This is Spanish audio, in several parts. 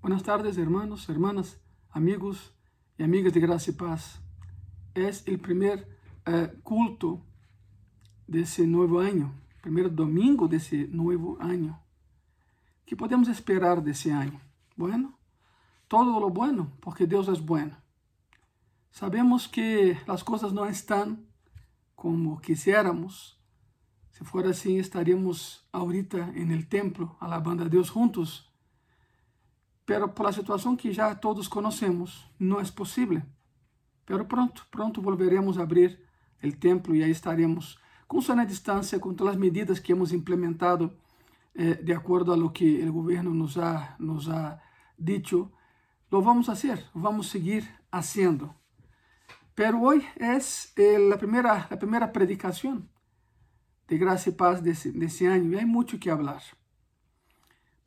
Buenas tardes, hermanos, hermanas, amigos y amigas de Gracia y Paz. Es el primer uh, culto de ese nuevo año, primer domingo de ese nuevo año. ¿Qué podemos esperar de ese año? Bueno, todo lo bueno, porque Dios es bueno. Sabemos que las cosas no están como quisiéramos. Si fuera así, estaríamos ahorita en el templo, alabando a Dios juntos pero por la situación que ya todos conocemos, no es posible. Pero pronto, pronto volveremos a abrir el templo y ahí estaremos con sana distancia, con todas las medidas que hemos implementado eh, de acuerdo a lo que el gobierno nos ha, nos ha dicho. Lo vamos a hacer, vamos a seguir haciendo. Pero hoy es eh, la, primera, la primera predicación de gracia y paz de de ese año y hay mucho que hablar.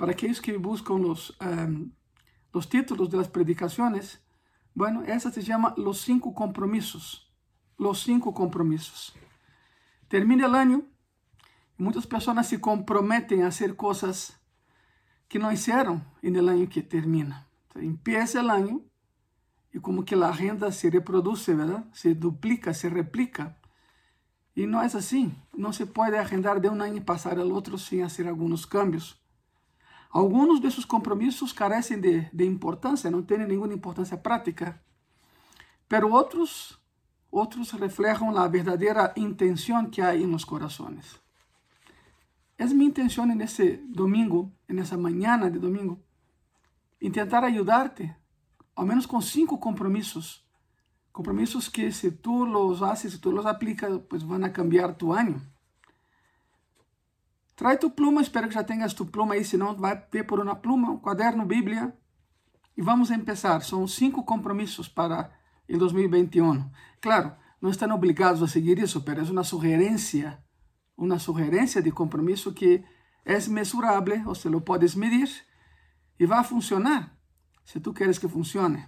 Para aquellos que buscan los, um, los títulos de las predicaciones, bueno, esa se llama Los Cinco Compromisos. Los Cinco Compromisos. Termina el año y muchas personas se comprometen a hacer cosas que no hicieron en el año que termina. Empieza el año y como que la agenda se reproduce, ¿verdad? Se duplica, se replica. Y no es así. No se puede agendar de un año y pasar al otro sin hacer algunos cambios. Algunos de sus compromisos carecen de, importancia, no tienen ninguna importancia práctica, pero otros, otros reflejan la verdadera intención que hay en los corazones. Es mi intención en ese domingo, en esa mañana de domingo, intentar ayudarte, al menos con cinco compromisos. Compromisos que si tú los haces, si tú los aplicas, pues van a cambiar tu año. Trae tu pluma, espero que já tenhas tu pluma aí, senão vai ver por uma pluma, um caderno, Bíblia. E vamos começar. São cinco compromissos para o 2021. Claro, não estão obrigados a seguir isso, mas é uma sugerência, uma sugerência de compromisso que é mesurável, ou se lo podes medir e vai funcionar, se tu queres que funcione.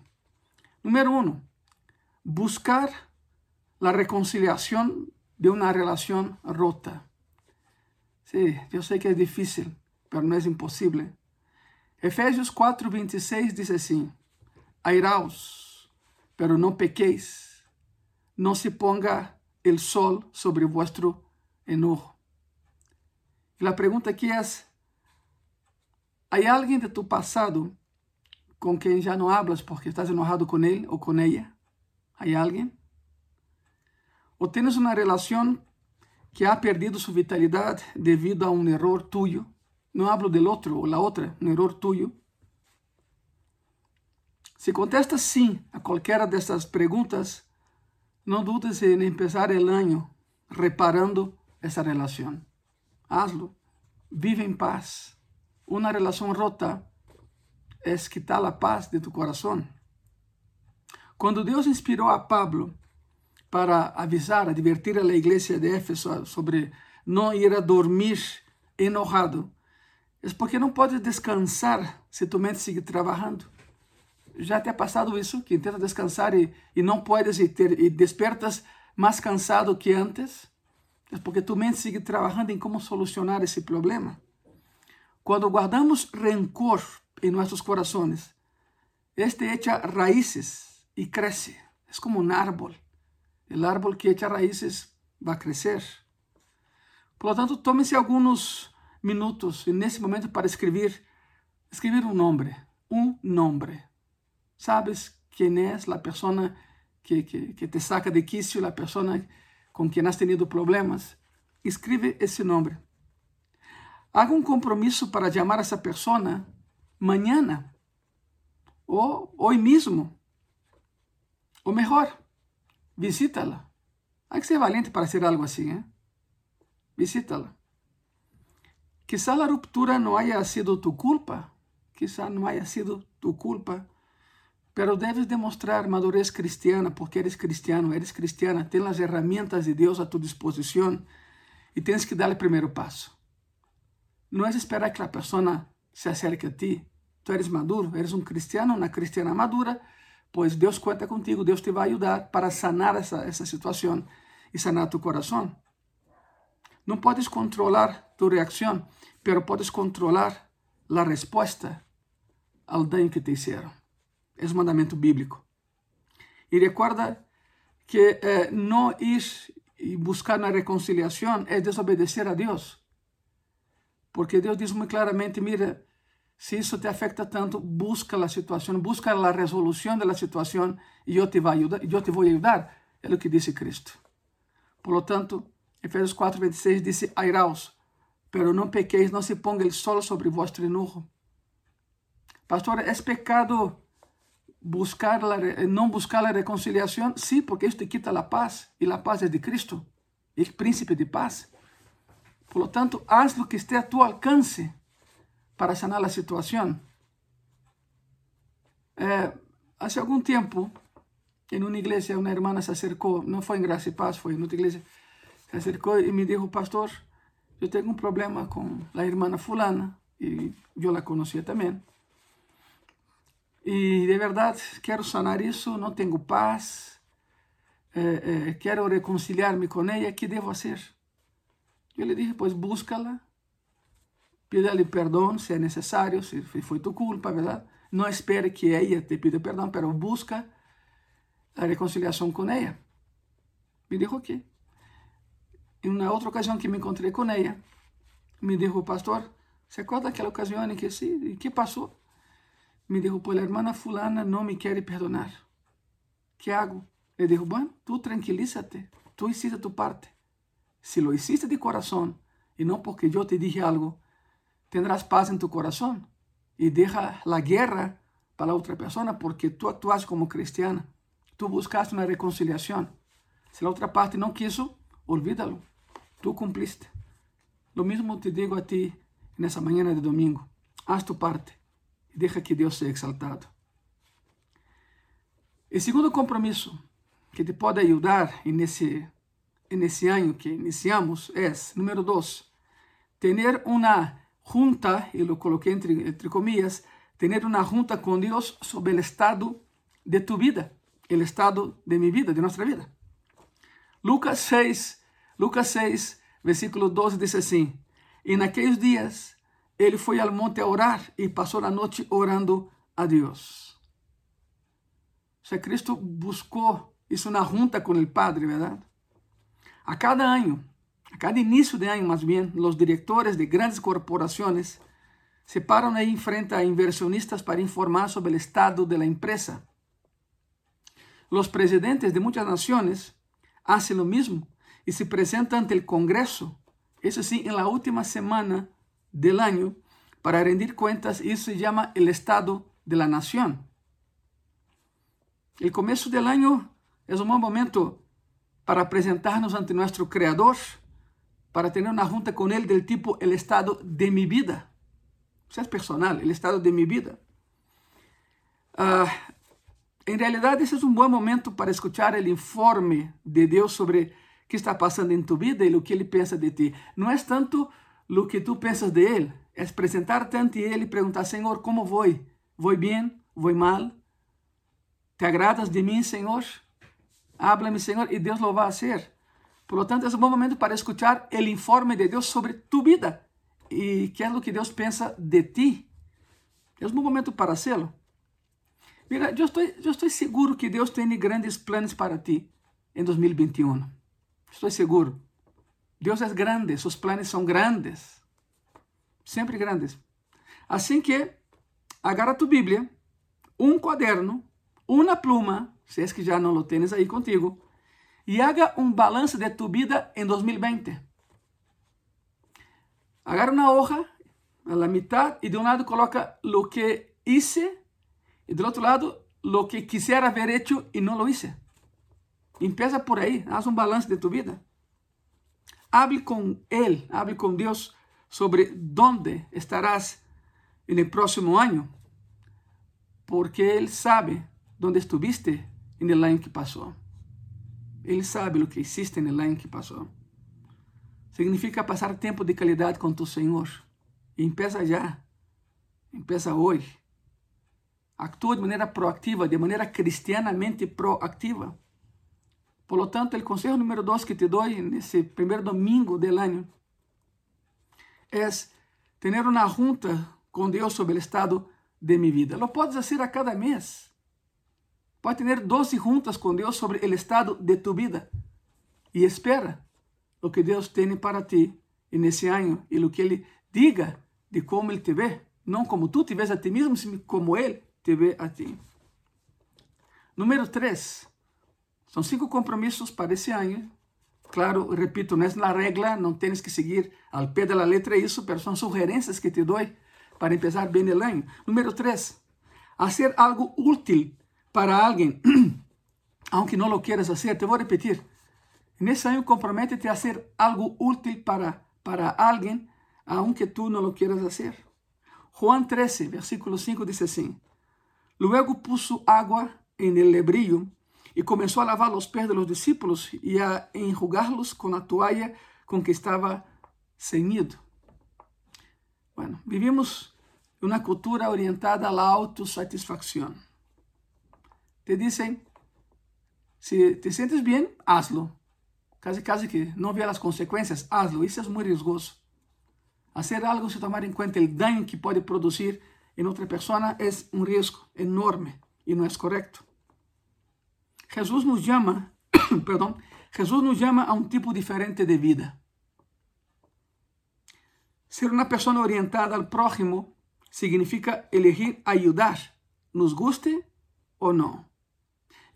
Número um, buscar a reconciliação de uma relação rota. Eu sei que é difícil, mas não é impossível. Efésios 4, 26 diz assim: Airaos, pero não pequeis, não se ponga el sol sobre vuestro enojo. E a pergunta aqui é: há alguém de tu passado com quem já não hablas porque estás enojado com ele ou com ela? Há alguém? Ou tens uma relação que ha perdido su vitalidad debido a un error tuyo. No hablo del otro o la otra, un error tuyo. Si contestas sí a cualquiera de estas preguntas, no dudes en empezar el año reparando esa relación. Hazlo. Vive en paz. Una relación rota es quitar la paz de tu corazón. Cuando Dios inspiró a Pablo para avisar, advertir a la iglesia de Éfeso sobre no ir a dormir enojado, es porque no puedes descansar si tu mente sigue trabajando. Já te ha passado isso, que intentas descansar e, e não puedes e, ter, e despertas mais cansado que antes? É porque tu mente sigue trabalhando em como solucionar esse problema. Quando guardamos rencor em nossos corações, este echa raízes e cresce. É como um árbol o árbol que echa raízes vai crescer. Portanto, tome-se alguns minutos nesse momento para escrever escrever um nome, um nome. Sabes quem é a pessoa que, que, que te saca de quicio, a pessoa com quem has tenido problemas? Escreve esse nome. Haga um compromisso para chamar essa pessoa amanhã ou hoje mesmo, ou melhor, Visítala. Hay que ser valiente para hacer algo así, ¿eh? Visítala. Quizá la ruptura no haya sido tu culpa, quizá no haya sido tu culpa, pero debes demostrar madurez cristiana porque eres cristiano, eres cristiana, tienes las herramientas de Dios a tu disposición y tienes que dar el primer paso. No es esperar que la persona se acerque a ti. Tú eres maduro, eres un cristiano, una cristiana madura, pues Dios cuenta contigo, Dios te va a ayudar para sanar esa, situación y sanar tu corazón. No puedes controlar tu reacción, pero puedes controlar la respuesta. al daño que te hicieron. Es un mandamiento bíblico. Y recuerda que eh, no ir y buscar una reconciliación es desobedecer a Dios. Porque Dios dice muy claramente, mira, si eso te afecta tanto, busca la situación, busca la resolución de la situación y yo te voy a ayudar. Yo te voy a ayudar. Es lo que dice Cristo. Por lo tanto, Efesios 4, 26 dice, airaos, pero no pequéis, no se ponga el sol sobre vuestro enojo. Pastor, ¿es pecado buscar la, no buscar la reconciliación? Sí, porque esto te quita la paz y la paz es de Cristo, el príncipe de paz. Por lo tanto, haz lo que esté a tu alcance para sanar la situación. Eh, hace algún tiempo, en una iglesia, una hermana se acercó, no fue en Gracia y Paz, fue en otra iglesia, se acercó y me dijo, pastor, yo tengo un problema con la hermana fulana, y yo la conocía también. Y de verdad quiero sanar eso, no tengo paz, eh, eh, quiero reconciliarme con ella, ¿qué debo hacer? Yo le dije, pues búscala, pídale perdón si es necesario, si fue tu culpa, ¿verdad? No espere que ella te pida perdón, pero busca la reconciliación con ella. Me dijo que. En una otra ocasión que me encontré con ella, me dijo, pastor, ¿se acuerda aquella ocasión en que sí? ¿Y qué pasó? Me dijo, pues la hermana fulana no me quiere perdonar. ¿Qué hago? Le dijo, bueno, tú tranquilízate, tú hiciste tu parte. Si lo hiciste de corazón y no porque yo te dije algo, tendrás paz en tu corazón y deja la guerra para la otra persona porque tú actúas como cristiana. Tú buscaste una reconciliación. Si la otra parte no quiso, olvídalo. Tú cumpliste. Lo mismo te digo a ti en esa mañana de domingo. Haz tu parte y deja que Dios sea exaltado. El segundo compromiso que te en ese, en ese año que iniciamos es, número dos, tener una junta, y lo coloqué entre, entre comillas, tener una junta con Dios sobre el estado de tu vida, el estado de mi vida, de nuestra vida. Lucas 6, Lucas 6, versículo 12 dice así, en aquellos días él fue al monte a orar y pasó la noche orando a Dios. O sea, Cristo buscó, hizo una junta con el Padre, ¿verdad? A cada año, a cada inicio de año más bien, los directores de grandes corporaciones se paran ahí frente a inversionistas para informar sobre el estado de la empresa. Los presidentes de muchas naciones hacen lo mismo y se presentan ante el Congreso, eso sí, en la última semana del año, para rendir cuentas y se llama el estado de la nación. El comienzo del año es un buen momento para presentarnos ante nuestro Creador para tener una junta con Él del tipo el estado de mi vida. O sea, es personal, el estado de mi vida. Uh, en realidad, ese es un buen momento para escuchar el informe de Dios sobre qué está pasando en tu vida y lo que Él piensa de ti. No es tanto lo que tú piensas de Él, es presentarte ante Él y preguntar, Señor, ¿cómo voy? ¿Voy bien? ¿Voy mal? ¿Te agradas de mí, Señor? Háblame, Señor, y Dios lo va a hacer. Por lo tanto, é um bom momento para escutar o informe de Deus sobre tu vida e que é o que Deus pensa de ti. É um bom momento para serlo. Mira, eu estou, eu estou seguro que Deus tem grandes planos para ti em 2021. Estou seguro. Deus é grande, seus planos são grandes. Sempre grandes. Assim que, agarra tu Bíblia, um quaderno, uma pluma, se é que já não lo tens aí contigo, y haga un balance de tu vida en 2020. Agarra una hoja a la mitad de un lado coloca lo que hice y del otro lado lo que quisiera haber hecho y no lo hice. Empieza por ahí, haz un balance de tu vida. Hable con Él, hable con Dios sobre dónde estarás el próximo año, porque Él sabe dónde estuviste el año que pasó. Ele sabe o que existe no ano que passou. Significa passar tempo de qualidade com tu Senhor. E já. Empeça hoje. Actua de maneira proativa, de maneira cristianamente proativa. Por lo tanto, o conselho número dois que te dou nesse primeiro domingo do ano é ter uma junta com Deus sobre o estado de minha vida. Lo podes fazer a cada mês. Pode ter 12 juntas com Deus sobre o estado de tu vida. E espera o que Deus tem para ti nesse ano e o que Ele diga de como Ele te vê. Não como tu te vês a ti mesmo, mas como Ele te vê a ti. Número 3. São cinco compromissos para esse ano. Claro, repito, não é na regra, não tens que seguir ao pé da letra isso, mas são sugerências que te dou para começar bem o ano. Número 3. Fazer algo útil para alguien, aunque no lo quieras hacer. Te voy a repetir. En ese año comprométete a hacer algo útil para, para alguien, aunque tú no lo quieras hacer. Juan 13, versículo 5 dice así. Luego puso agua en el lebrillo y comenzó a lavar los pies de los discípulos y a enjugarlos con la toalla con que estaba ceñido. Bueno, vivimos una cultura orientada a la autosatisfacción. Te dicen, si te sientes bien, hazlo. Casi, casi que no vea las consecuencias, hazlo. Eso es muy riesgoso. Hacer algo sin tomar en cuenta el daño que puede producir en otra persona es un riesgo enorme y no es correcto. Jesús nos llama, perdón, Jesús nos llama a un tipo diferente de vida. Ser una persona orientada al prójimo significa elegir ayudar, nos guste o no.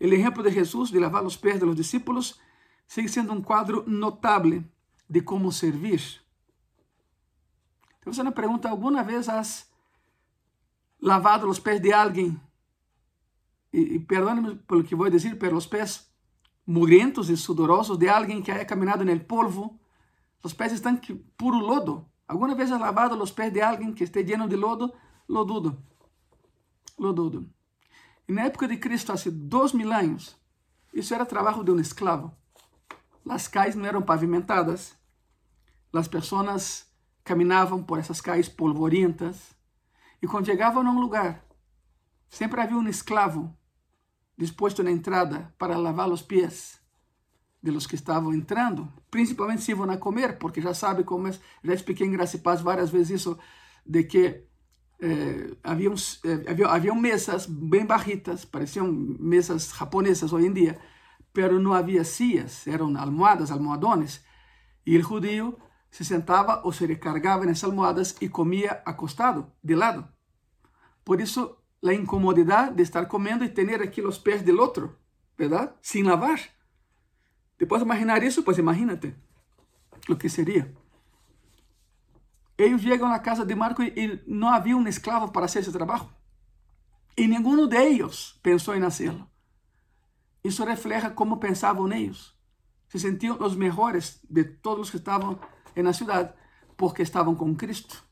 O exemplo de Jesus de lavar os pés dos discípulos sigue sendo um quadro notável de como servir. Então, você me pergunta, alguma vez has lavado os pés de alguém? E, e perdone-me pelo que vou dizer, pelos pés mugrentos e sudorosos de alguém que haya caminhado no polvo. Os pés estão que, puro lodo. Alguma vez has lavado os pés de alguém que esteja lleno de lodo? Lodudo. Lodudo. En la época de Cristo, hace dos mil años, isso era trabalho de um escravo. As calles não eram pavimentadas. As pessoas caminhavam por essas calles polvorientas. E quando chegavam a um lugar, sempre havia um escravo disposto na entrada para lavar os pés de los que estavam entrando, principalmente se iam a comer, porque já sabe como é, já expliquei em Graça e Paz várias vezes isso, de que eh, haviam, eh, havia, haviam mesas bem barritas, pareciam mesas japonesas hoje em dia, pero não havia sillas, eram almohadas, almohadones, e o judío se sentava ou se recargava nessas almohadas e comia acostado, de lado. Por isso, a incomodidade de estar comendo e ter aqui os pés do outro, verdade? Sem lavar. ¿Te puedes imaginar isso? Pues imagínate o que seria. Eles chegam na casa de Marco e não havia um escravo para fazer esse trabalho. E nenhum deles pensou em hacerlo. Isso refleja como pensavam eles. Se sentiam os melhores de todos os que estavam na cidade porque estavam com Cristo.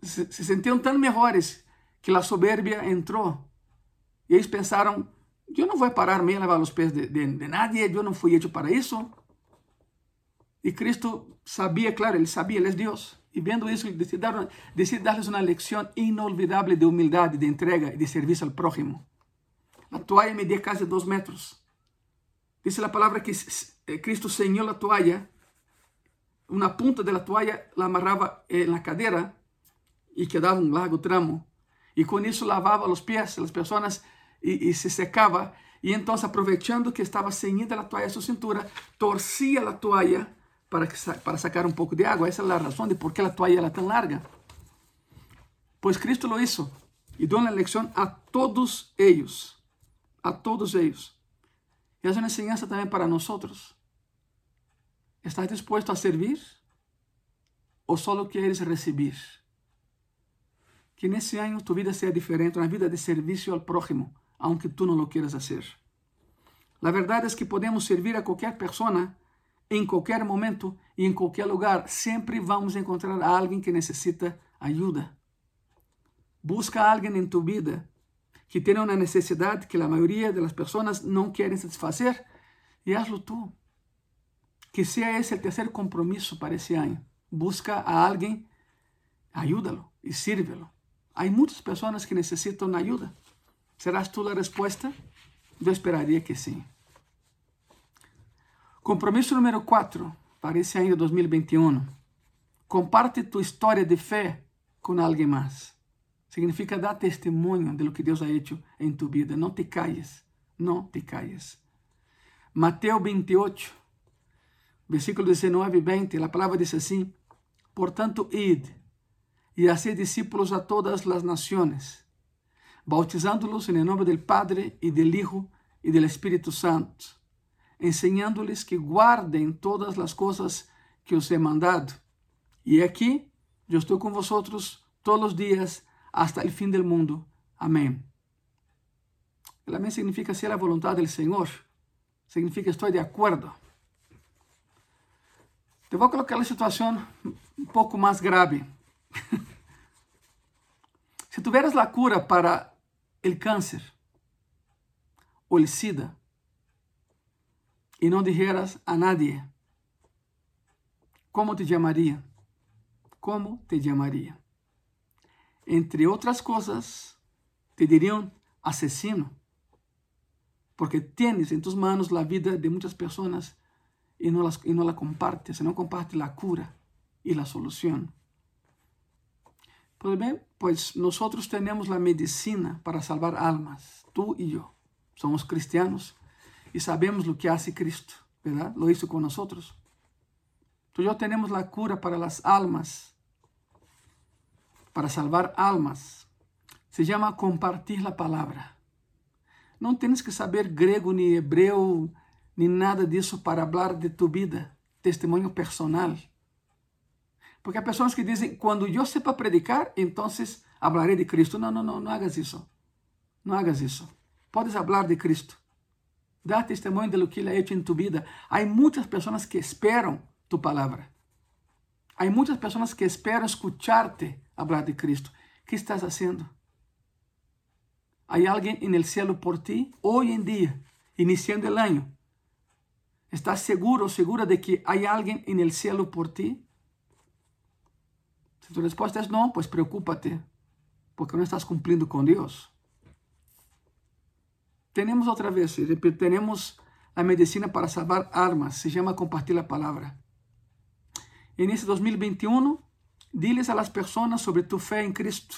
Se, se sentiam tão melhores que a soberbia entrou. E eles pensaram: eu não vou parar-me a lavar os pés de, de, de nadie, eu não fui hecho para isso. E Cristo sabia, claro, ele sabia, ele é Deus. E vendo isso, ele decide, dar, darles uma lição inolvidável de humildade, de entrega e de serviço ao prójimo. A toalha media quase dois metros. Diz a palavra que Cristo ceñiu a toalha, uma punta da toalha la amarrava na cadeira e quedava um largo tramo. E com isso lavava os pés, as pessoas e, e se secava. E então, aproveitando que estava ceñida a toalha a sua cintura, torcia a toalha para, sacar um pouco de água. Essa é a razão de por que a toalha era tão larga. Pois Cristo lo hizo e deu uma lecção a todos eles. A todos eles. E é uma enseñança também para nós. ¿Estás disposto a servir? ¿O solo quieres recibir? Que nesse ano tu vida seja diferente, uma vida de serviço ao prójimo aunque tú no lo quieras hacer. La verdad es que podemos servir a cualquier persona em qualquer momento e em qualquer lugar, sempre vamos encontrar alguém que necessita ajuda. Busca alguém em tua vida que tenha uma necessidade que a maioria das pessoas não querem satisfazer e hazlo tu. Que seja esse o terceiro compromisso para esse ano. Busca a alguém, ajuda-lo e sírvelo. Há muitas pessoas que necessitam ajuda. Serás tu a resposta? Eu esperaria que sim. Compromiso número 4 para año 2021. Comparte tu historia de fe con alguien más. Significa dar testimonio de lo que Dios ha hecho en tu vida. No te calles, no te calles. Mateo 28, versículo 19 y 20, la palabra dice así, Por tanto, id y haced discípulos a todas las naciones, bautizándolos en el nombre del Padre y del Hijo y del Espíritu Santo, ensinando-lhes que guardem todas as coisas que os he mandado. E aqui, eu estou com vosotros todos os dias hasta o fim do mundo. Amém. El amén significa ser a vontade do Senhor. Significa estou de acordo. Te vou colocar a situação um pouco mais grave. Se si tiveres a cura para o câncer ou o SIDA, y no dijeras a nadie, ¿cómo te llamaría? ¿Cómo te llamaría? Entre otras cosas, te dirían asesino, porque tienes en tus manos la vida de muchas personas y no, la compartes, no compartes la cura y la solución. Pues bien, pues nosotros tenemos la medicina para salvar almas, tú y yo. Somos cristianos y sabemos lo que hace Cristo, ¿verdad? Lo hizo con nosotros. Tú y yo tenemos cura para las almas, para salvar almas. Se llama compartir la palabra. No tienes que saber griego ni hebreo ni nada de eso para hablar de tu vida, testimonio personal. Porque hay personas que dicen, cuando yo sepa predicar, entonces hablaré de Cristo. No, no, no, no hagas eso. No hagas eso. Puedes hablar de Cristo. Dá testemunho de lo que ele ha hecho em tu vida. Há muitas pessoas que esperam tu palavra. Há muitas pessoas que esperam escucharte hablar de Cristo. O que estás fazendo? Há alguém en el cielo por ti hoje em dia, iniciando o ano. Estás seguro ou segura de que há alguém en el cielo por ti? Se tu resposta é não, pois pues preocúpate, porque não estás cumprindo com Deus. Tenemos otra vez, tenemos la medicina para salvar armas, se llama compartir la palabra. En este 2021, diles a las personas sobre tu fe en Cristo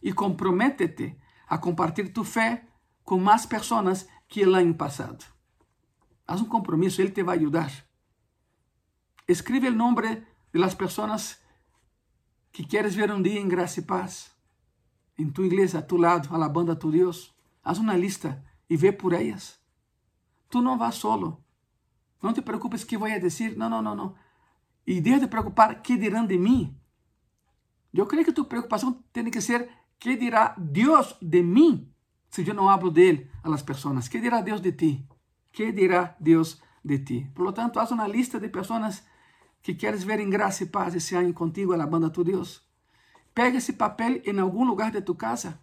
y comprométete a compartir tu fe con más personas que el año pasado. Haz un compromiso, Él te va a ayudar. Escribe el nombre de las personas que quieres ver um dia em graça e paz, em tua igreja, a tu lado, alabando a tu Deus, haz uma lista e vê por elas. Tu não vas solo. Não te preocupes que vou dizer. Não, não, não, não. E deixa de preocupar que dirão de mim. Eu creio que tu preocupação tem que ser que dirá Deus de mim se eu não hablo dele a las pessoas. Que dirá Deus de ti? Que dirá Deus de ti? Por lo tanto, haz uma lista de pessoas que queres ver em graça e paz esse ano contigo, alabando a tu Deus. Pega esse papel em algum lugar de tu casa,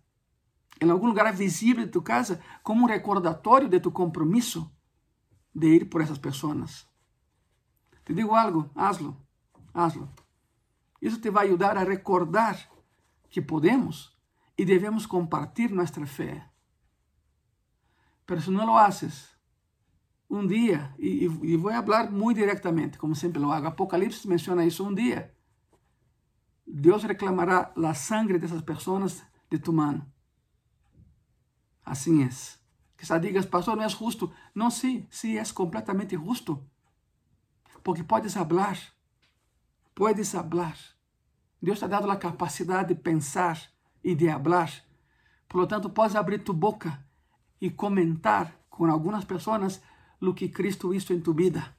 em algum lugar visível de tu casa, como um recordatório de tu compromisso de ir por essas pessoas. Te digo algo, hazlo, hazlo. Isso te vai ajudar a recordar que podemos e devemos compartilhar nossa fé. Pero se não lo haces, um dia, e, e vou falar muito diretamente, como sempre lo hago, Apocalipse menciona isso um dia. Deus reclamará a sangre dessas pessoas de tu mano. Assim é. Quizá digas, pastor, não é justo. Não, sim, sim, é completamente justo. Porque podes falar, puedes falar. Deus te ha dado a capacidade de pensar e de falar. Por lo tanto, podes abrir tu boca e comentar com algumas pessoas lo que Cristo hizo en tu vida.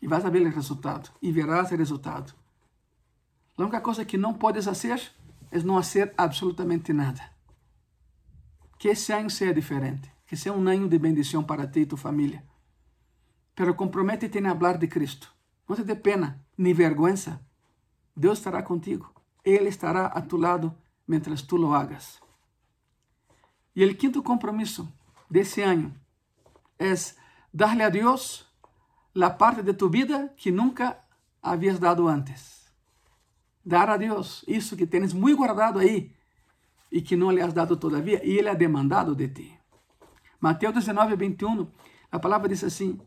E vas a ver o resultado. E verás o resultado. A única coisa que não podes fazer é não fazer absolutamente nada. Que esse ano seja diferente. Que seja um ano de bendição para ti e tu família. Pero compromete-te em falar de Cristo. Não te dê pena nem vergüenza. Deus estará contigo. Ele estará a tu lado mientras tu lo hagas. E o quinto compromisso desse ano es darle a Dios la parte de tu vida que nunca habías dado antes. Dar a Dios isso que tienes muy guardado ahí e que não lhe has dado todavia, e ele é demandado de ti. Mateus 19, 21, a palavra diz assim,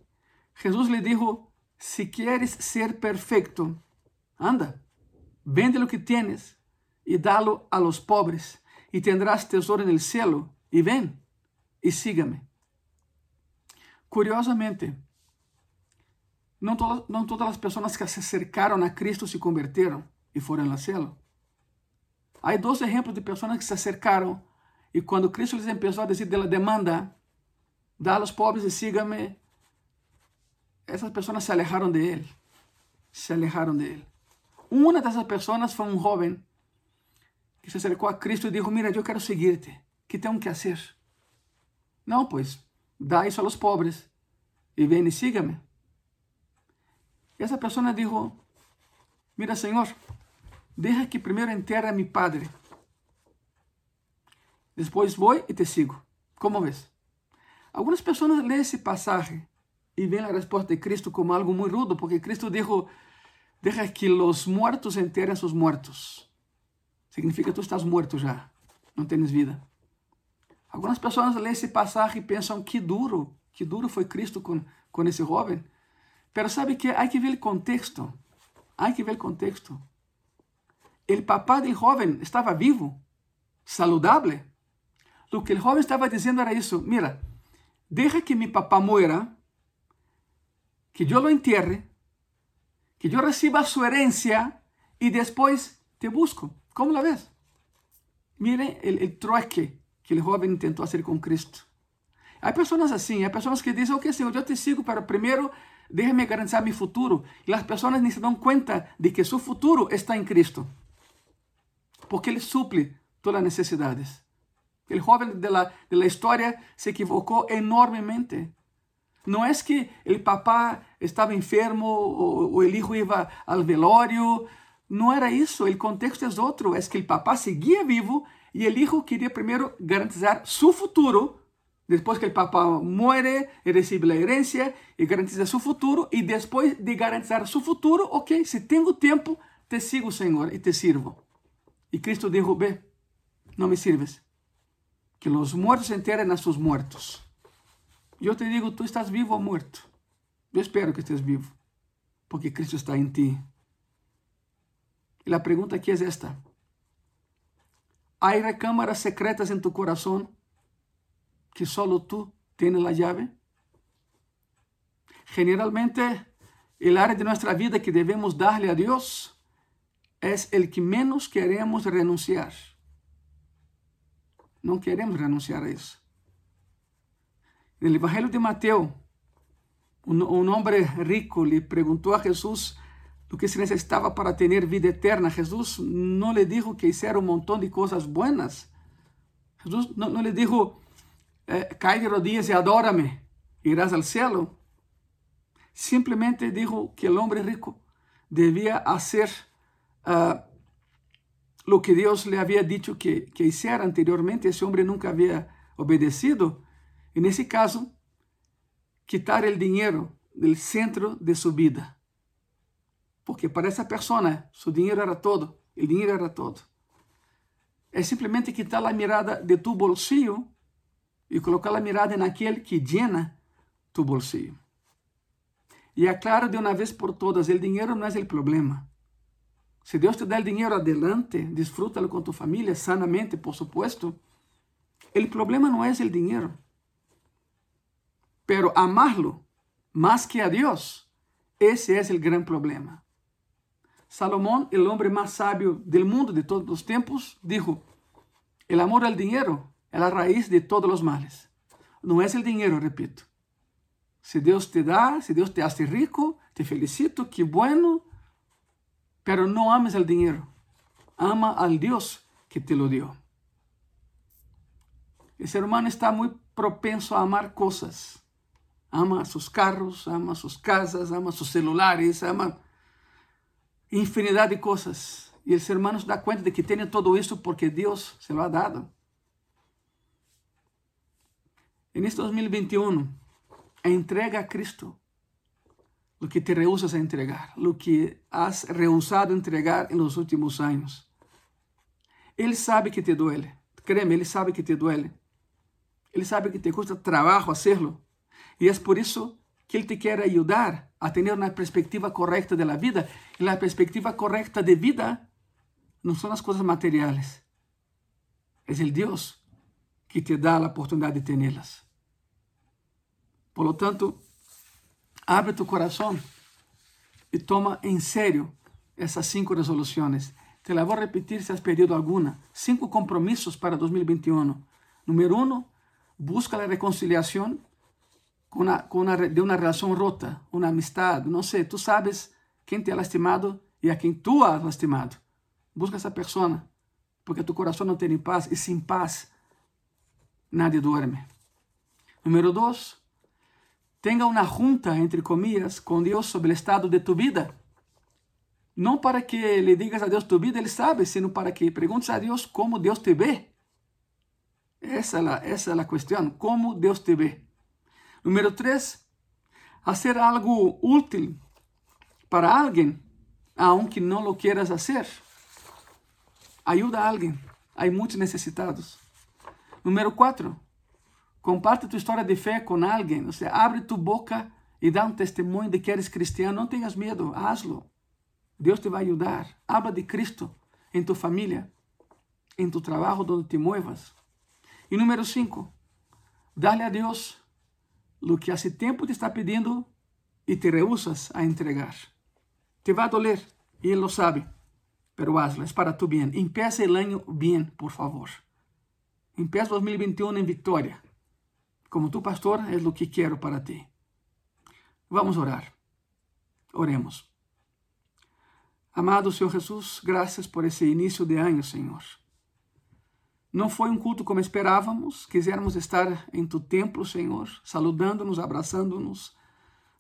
Jesus lhe dijo, se queres ser perfeito, anda, vende lo que tienes e dá-lo a los pobres, e tendrás tesouro no cielo, e vem e siga-me. Curiosamente, não, todas não todas as pessoas que se acercaram a Cristo se converteram e foram ao céu. Há dois exemplos de pessoas que se acercaram e quando Cristo les empezó a dizer de la demanda, dá a los pobres y sígame, essas pessoas se alejaram de ele. Se alejaram de ele. Uma dessas pessoas foi um jovem que se acercou a Cristo e disse: Mira, eu quero seguir-te. Que tenho que fazer? Não, pois, dá isso aos pobres e vem e siga-me. Essa pessoa disse: Mira, Senhor, Deja que primeiro enterre a mi padre. Depois vou e te sigo. Como vês? Algumas pessoas leem esse passagem e veem a resposta de Cristo como algo muito rudo, porque Cristo dijo, deja que os muertos enterrem seus mortos. Significa que tu estás morto já, não tens vida. Algumas pessoas leem esse passagem e pensam que duro, que duro foi Cristo com, com esse jovem. Mas sabe que há que ver o contexto. Há que ver o contexto. El papá del joven estaba vivo, saludable. Lo que el joven estaba diciendo era eso, mira, deja que mi papá muera, que yo lo entierre, que yo reciba su herencia y después te busco. ¿Cómo la ves? Mire el, el trueque que el joven intentó hacer con Cristo. Hay personas así, hay personas que dicen, ok, Señor, yo te sigo, pero primero déjame garantizar mi futuro. Y las personas ni se dan cuenta de que su futuro está en Cristo. porque Ele suple todas as necessidades. O jovem da história se equivocou enormemente. Não é que o papá estava enfermo, ou, o hijo ia ao velório. Não era isso. O contexto é outro. É que o papá seguia vivo e o hijo queria primeiro garantizar seu futuro. Depois que o papá muere, recebe a herência e garantiza seu futuro. E depois de garantizar seu futuro, ok, se tenho tempo, te sigo, Senhor, e te sirvo. Y Cristo dijo, ve, no me sirves que los muertos se enteren a sus muertos. Yo te digo, tú estás vivo o muerto. Yo espero que estés vivo, porque Cristo está en ti. Y la pregunta aquí es esta. ¿Hay recámaras secretas en tu corazón que solo tú tienes la llave? Generalmente, el área de nuestra vida que debemos darle a Dios es el que menos queremos renunciar. No queremos renunciar a eso. En el Evangelio de Mateo, un, hombre rico le preguntó a Jesús lo que se necesitaba para tener vida eterna. Jesús no le dijo que hiciera un montón de cosas buenas. Jesús no, le dijo, eh, cae de rodillas y adórame, irás al cielo. Simplemente dijo que el hombre rico debía hacer ah, lo que Deus lhe havia dito que, que hiciera anteriormente, esse homem nunca havia obedecido. E nesse caso, quitar o dinheiro do centro de sua vida. Porque para essa pessoa, seu dinheiro era todo, o dinheiro era todo. É simplesmente quitar a mirada de tu bolsillo e colocar a mirada naquele que llena tu bolsillo. E aclaro de uma vez por todas, o dinheiro não é o problema. Si Dios te da el dinero adelante, disfrútalo con tu familia sanamente, por supuesto. El problema no es el dinero. Pero amarlo más que a Dios, ese es el gran problema. Salomón, el hombre más sabio del mundo de todos los tiempos, dijo, el amor al dinero es la raíz de todos los males. No es el dinero, repito. Si Dios te da, si Dios te hace rico, te felicito, qué bueno, pero no ames el dinero. Ama al Dios que te lo dio. El ser humano está muy propenso a amar cosas. Ama sus carros, ama sus casas, ama sus celulares, ama infinidad de cosas. Y el ser humano se da cuenta de que tiene todo eso porque Dios se lo ha dado. En este 2021, entrega a Cristo lo que te rehusas a entregar, lo que has rehusado entregar en los últimos años. Él sabe que te duele, créeme, Él sabe que te duele. Él sabe que te cuesta trabajo hacerlo. Y es por eso que Él te quiere ayudar a tener una perspectiva correcta de la vida. Y la perspectiva correcta de vida no son las cosas materiales. Es el Dios que te da la oportunidad de tenerlas. Por lo tanto, abre tu corazón y toma en serio essas cinco resoluções. Te la voy a repetir si has perdido alguna. Cinco compromisos para 2021. Número uno, busca la reconciliación con una, de una relación rota, una amistad, no sé, tú sabes quién te ha lastimado y a quien tú has lastimado. Busca esa persona, porque tu corazón no tiene paz y sin paz nadie duerme. Número dos, tenha uma junta, entre comillas, com Deus sobre o estado de tu vida. Não para que le digas a Deus tu vida, Ele sabe, sino para que perguntes a Deus como Deus te vê. Essa é a, essa é a questão, como Deus te vê. Número 3, fazer algo útil para alguém, aunque não lo quieras fazer. Ajuda a alguém. Há muitos necessitados. Número 4, Comparte tua história de fé com alguém. Você abre tua boca e dá um testemunho de que eres cristiano. Não tenhas medo, hazlo. Deus te vai ajudar. Habla de Cristo em tua família, em tu trabalho, onde te muevas. E número 5, dá-lhe a Deus o que há tempo te está pedindo e te rehusas a entregar. Te vai doler, e Ele lo sabe, pero hazlo, é para tu bem. Empieza o ano bem, por favor. Empieza 2021 em vitória. Como tu pastor, es lo que quiero para ti. Vamos orar. Oremos. Amado Senhor Jesus, graças por esse início de ano, Senhor. Não foi um culto como esperávamos, quiséramos estar em tu templo, Senhor, saludando-nos, abraçando-nos,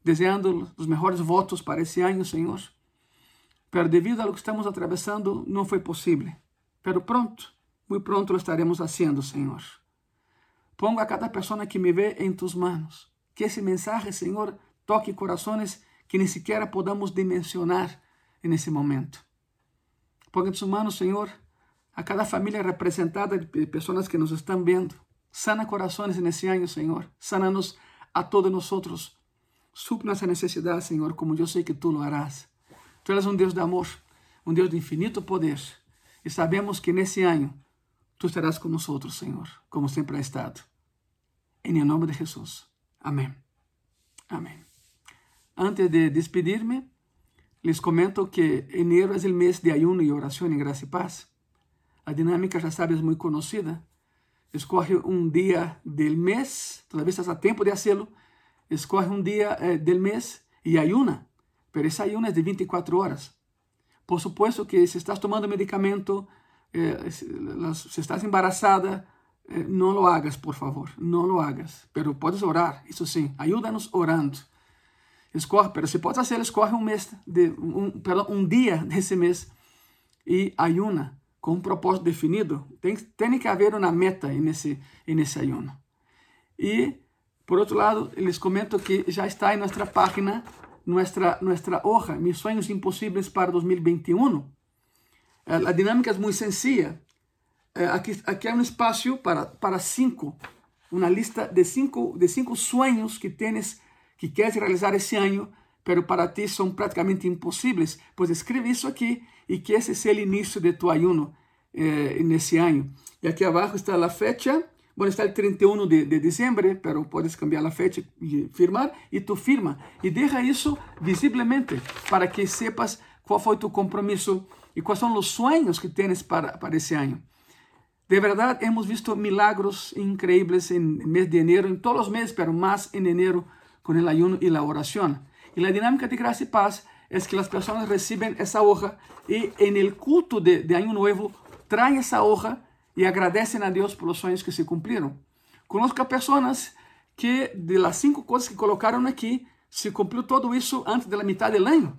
desejando os melhores votos para esse ano, Senhor. Pero devido a lo que estamos atravessando, não foi possível. Pero pronto, muito pronto lo estaremos fazendo, Senhor. Pongo a cada pessoa que me vê em tus manos. Que esse mensagem, Senhor, toque corações que nem sequer podamos dimensionar en ese momento. Ponga en tus manos, Señor, a cada familia representada de personas que nos están viendo. Sana corazones en ese año, Señor. Sánanos a todos nosotros. Supla esa necesidad, Señor, como yo sé que tú lo harás. Tú eres un Dios de amor, un Dios de infinito poder. Y sabemos que en ese año tú estarás con nosotros, Señor, como siempre ha estado. En el nombre de Jesús. Amén. Amén. Antes de despedirme, les comento que enero es el mes de ayuno y oración en gracia y paz. La dinámica, ya sabes, es muy conocida. Escoge un día del mes, todavía estás a tiempo de hacerlo. Escoge un día eh, del mes y ayuna. Pero ese ayuno es de 24 horas. Por supuesto que si estás tomando medicamento, eh, si estás embarazada, no lo hagas, por favor. No lo hagas. Pero puedes orar, eso sí. Ayúdanos orando. Escorre, pero se pode fazer, escorre um mês, de, um, perdão, um dia desse mês e ayuna com um propósito definido. Tem, tem que haver uma meta nesse, nesse ayuno. E, por outro lado, les comento que já está em nossa página, nossa, nossa hoja, Mis Sueños Impossíveis para 2021. A dinâmica é muito sencilla. Aqui, aqui há um espaço para, para cinco, uma lista de cinco, de cinco sueños que tienes que queres realizar esse ano, pero para ti são praticamente impossíveis, pues escreve isso aqui e que esse seja o início de tu ayuno eh, nesse ano. E aqui abaixo está a fecha, bueno, está el 31 de, de diciembre, pero puedes cambiar a fecha e firmar, e tu firma. E deixa isso visiblemente para que sepas qual foi tu compromisso e quais são os sonhos que tens para, para esse ano. De verdade, hemos visto milagros increíbles em mês de enero, em todos os meses, pero mais em enero con el ayuno y la oración. Y la dinámica de gracia y paz es que las personas reciben esa hoja y en el culto de, de Año Nuevo traen esa hoja y agradecen a Dios por los sueños que se cumplieron. Conozco a personas que de las cinco cosas que colocaron aquí, se cumplió todo eso antes de la mitad del año.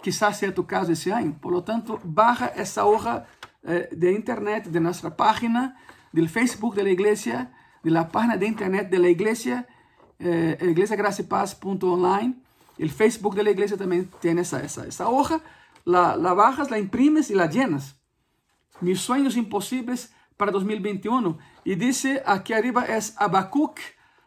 Quizás sea tu caso ese año. Por lo tanto, baja esa hoja eh, de internet de nuestra página, del Facebook de la iglesia, de la página de internet de la iglesia eh, iglesiagraciapaz.online. El Facebook de la iglesia también tiene esa, esa, esa hoja. La, la, bajas, la imprimes y la llenas. Mis sueños imposibles para 2021. Y dice, aquí arriba es Habacuc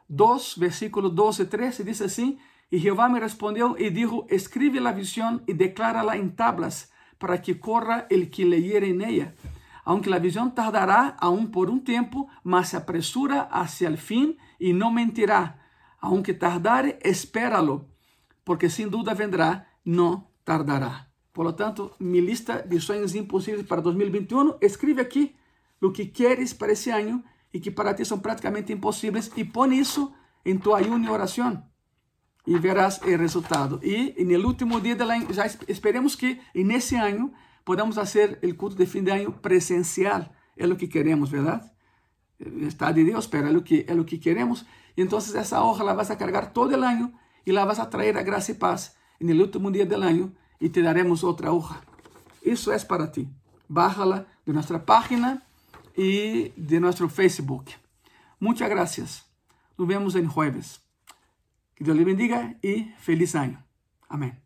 2, versículo 12, 13, dice así, y Jehová me respondió y dijo, escribe la visión y declárala en tablas para que corra el que leyere en ella. Aunque la visión tardará aún por un tiempo, mas se apresura hacia el fin y no mentirá. Aunque tardare, espéralo, porque sin duda vendrá, no tardará. Por lo tanto, mi lista de sueños imposibles para 2021, escribe aquí lo que quieres para ese año y que para ti son prácticamente imposibles y pon eso en tu ayuno y oración e verás o resultado. E no último dia do ano, já esperemos que nesse ano podamos fazer o culto de fim de ano presencial. É o que queremos, verdade? Está de Deus, espera é o que, é o que queremos. E então, essa hoja la vas a cargar todo o ano e la vas a trazer a graça e paz no último dia do ano e te daremos outra hoja. Isso é para ti. Bájala de nossa página e de nosso Facebook. Muchas gracias. Nos vemos em jueves. Que Dios le bendiga y feliz año. Amén.